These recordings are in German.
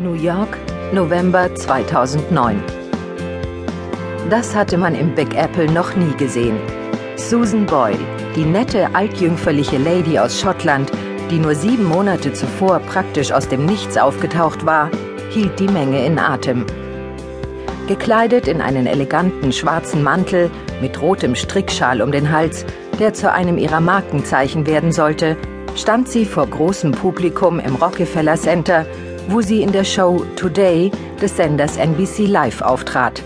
New York, November 2009. Das hatte man im Big Apple noch nie gesehen. Susan Boyle, die nette altjüngferliche Lady aus Schottland, die nur sieben Monate zuvor praktisch aus dem Nichts aufgetaucht war, hielt die Menge in Atem. Gekleidet in einen eleganten schwarzen Mantel mit rotem Strickschal um den Hals, der zu einem ihrer Markenzeichen werden sollte, stand sie vor großem Publikum im Rockefeller Center wo sie in der Show Today des Senders NBC Live auftrat.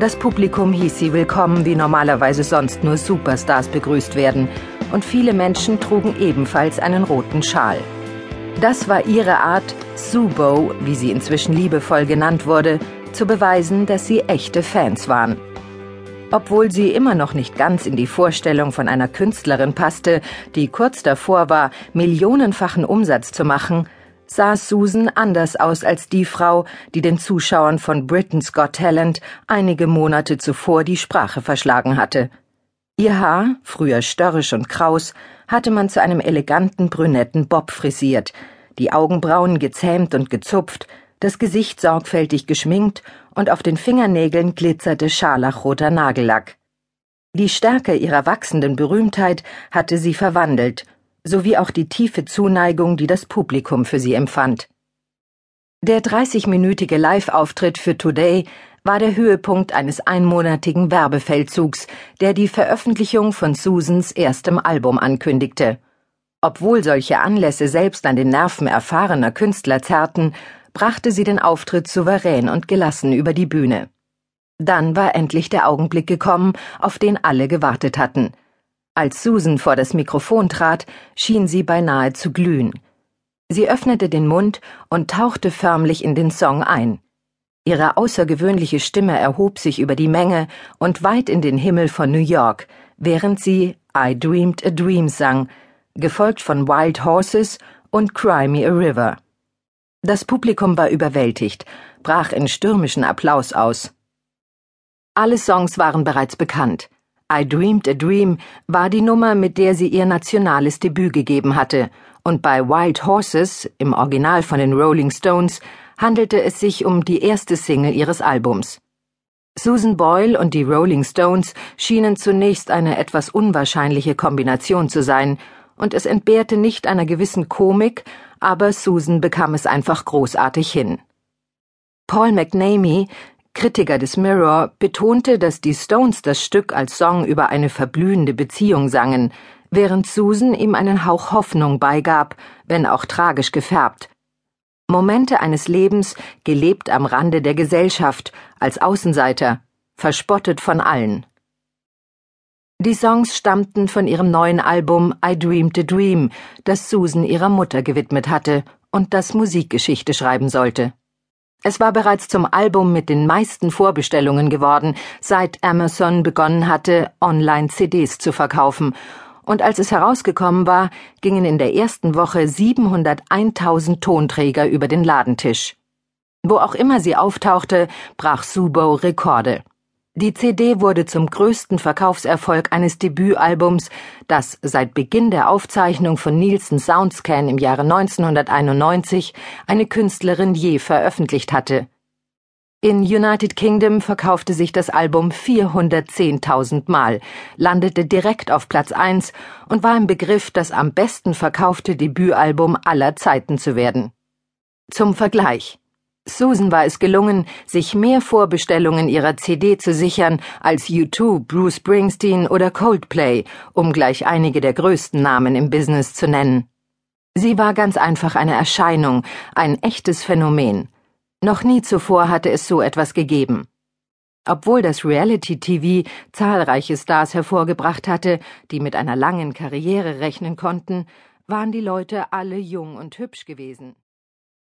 Das Publikum hieß sie willkommen, wie normalerweise sonst nur Superstars begrüßt werden, und viele Menschen trugen ebenfalls einen roten Schal. Das war ihre Art, Subo, wie sie inzwischen liebevoll genannt wurde, zu beweisen, dass sie echte Fans waren. Obwohl sie immer noch nicht ganz in die Vorstellung von einer Künstlerin passte, die kurz davor war, millionenfachen Umsatz zu machen, sah Susan anders aus als die Frau, die den Zuschauern von Britain's Got Talent einige Monate zuvor die Sprache verschlagen hatte. Ihr Haar, früher störrisch und kraus, hatte man zu einem eleganten brünetten Bob frisiert, die Augenbrauen gezähmt und gezupft, das Gesicht sorgfältig geschminkt und auf den Fingernägeln glitzerte scharlachroter Nagellack. Die Stärke ihrer wachsenden Berühmtheit hatte sie verwandelt sowie auch die tiefe Zuneigung, die das Publikum für sie empfand. Der 30-minütige Live-Auftritt für Today war der Höhepunkt eines einmonatigen Werbefeldzugs, der die Veröffentlichung von Susans erstem Album ankündigte. Obwohl solche Anlässe selbst an den Nerven erfahrener Künstler zerrten, brachte sie den Auftritt souverän und gelassen über die Bühne. Dann war endlich der Augenblick gekommen, auf den alle gewartet hatten. Als Susan vor das Mikrofon trat, schien sie beinahe zu glühen. Sie öffnete den Mund und tauchte förmlich in den Song ein. Ihre außergewöhnliche Stimme erhob sich über die Menge und weit in den Himmel von New York, während sie I Dreamed a Dream sang, gefolgt von Wild Horses und Cry Me a River. Das Publikum war überwältigt, brach in stürmischen Applaus aus. Alle Songs waren bereits bekannt. I Dreamed a Dream war die Nummer, mit der sie ihr nationales Debüt gegeben hatte, und bei Wild Horses, im Original von den Rolling Stones, handelte es sich um die erste Single ihres Albums. Susan Boyle und die Rolling Stones schienen zunächst eine etwas unwahrscheinliche Kombination zu sein, und es entbehrte nicht einer gewissen Komik, aber Susan bekam es einfach großartig hin. Paul McNamee, Kritiker des Mirror, betonte, dass die Stones das Stück als Song über eine verblühende Beziehung sangen, während Susan ihm einen Hauch Hoffnung beigab, wenn auch tragisch gefärbt. Momente eines Lebens, gelebt am Rande der Gesellschaft, als Außenseiter, verspottet von allen. Die Songs stammten von ihrem neuen Album I Dreamed a Dream, das Susan ihrer Mutter gewidmet hatte und das Musikgeschichte schreiben sollte. Es war bereits zum Album mit den meisten Vorbestellungen geworden, seit Amazon begonnen hatte, Online-CDs zu verkaufen. Und als es herausgekommen war, gingen in der ersten Woche 701.000 Tonträger über den Ladentisch. Wo auch immer sie auftauchte, brach Subo Rekorde. Die CD wurde zum größten Verkaufserfolg eines Debütalbums, das seit Beginn der Aufzeichnung von Nielsen Soundscan im Jahre 1991 eine Künstlerin je veröffentlicht hatte. In United Kingdom verkaufte sich das Album 410.000 Mal, landete direkt auf Platz 1 und war im Begriff, das am besten verkaufte Debütalbum aller Zeiten zu werden. Zum Vergleich. Susan war es gelungen, sich mehr Vorbestellungen ihrer CD zu sichern als U2, Bruce Springsteen oder Coldplay, um gleich einige der größten Namen im Business zu nennen. Sie war ganz einfach eine Erscheinung, ein echtes Phänomen. Noch nie zuvor hatte es so etwas gegeben. Obwohl das Reality-TV zahlreiche Stars hervorgebracht hatte, die mit einer langen Karriere rechnen konnten, waren die Leute alle jung und hübsch gewesen.